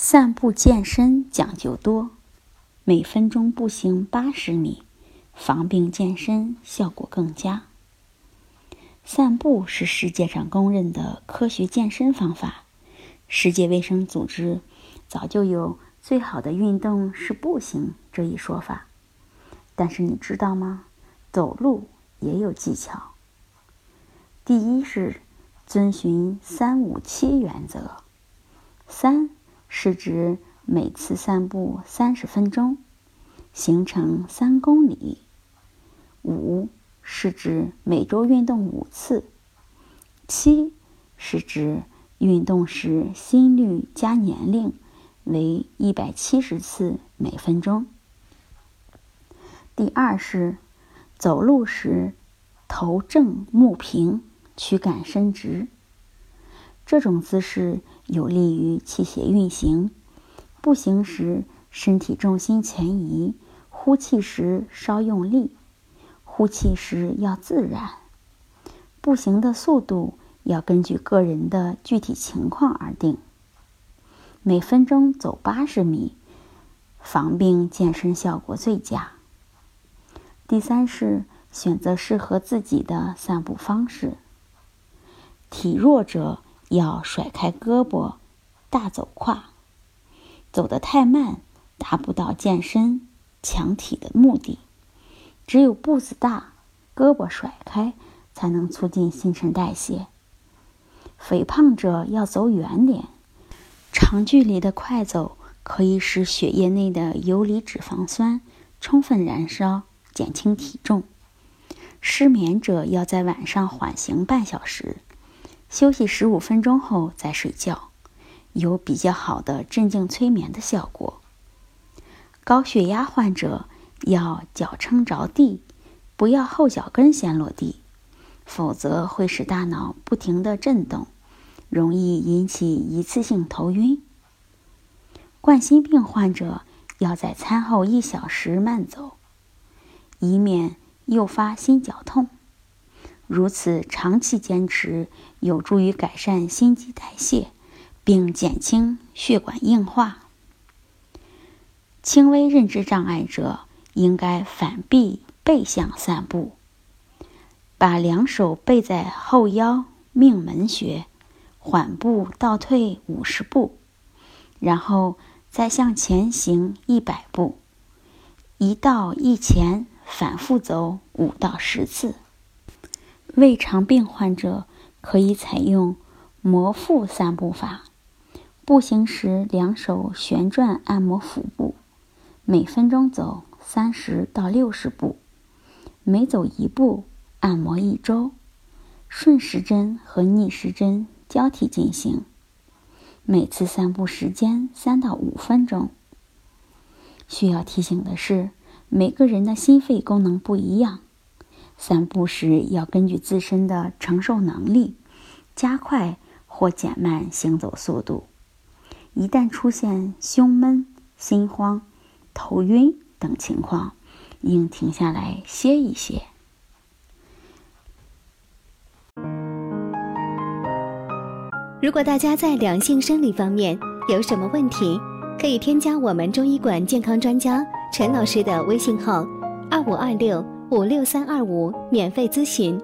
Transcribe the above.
散步健身讲究多，每分钟步行八十米，防病健身效果更佳。散步是世界上公认的科学健身方法，世界卫生组织早就有“最好的运动是步行”这一说法。但是你知道吗？走路也有技巧。第一是遵循“三五七”原则，三。是指每次散步三十分钟，行程三公里。五是指每周运动五次。七是指运动时心率加年龄为一百七十次每分钟。第二是走路时头正目平，躯干伸直。这种姿势有利于气血运行。步行时，身体重心前移，呼气时稍用力，呼气时要自然。步行的速度要根据个人的具体情况而定。每分钟走八十米，防病健身效果最佳。第三是选择适合自己的散步方式。体弱者。要甩开胳膊，大走胯，走得太慢，达不到健身强体的目的。只有步子大，胳膊甩开，才能促进新陈代谢。肥胖者要走远点，长距离的快走可以使血液内的游离脂肪酸充分燃烧，减轻体重。失眠者要在晚上缓行半小时。休息十五分钟后再睡觉，有比较好的镇静催眠的效果。高血压患者要脚撑着地，不要后脚跟先落地，否则会使大脑不停的震动，容易引起一次性头晕。冠心病患者要在餐后一小时慢走，以免诱发心绞痛。如此长期坚持，有助于改善心肌代谢，并减轻血管硬化。轻微认知障碍者应该反臂背向散步，把两手背在后腰，命门穴，缓步倒退五十步，然后再向前行一百步，一倒一前，反复走五到十次。胃肠病患者可以采用摩腹散步法，步行时两手旋转按摩腹部，每分钟走三十到六十步，每走一步按摩一周，顺时针和逆时针交替进行，每次散步时间三到五分钟。需要提醒的是，每个人的心肺功能不一样。散步时要根据自身的承受能力，加快或减慢行走速度。一旦出现胸闷、心慌、头晕等情况，应停下来歇一歇。如果大家在两性生理方面有什么问题，可以添加我们中医馆健康专家陈老师的微信号：二五二六。五六三二五，免费咨询。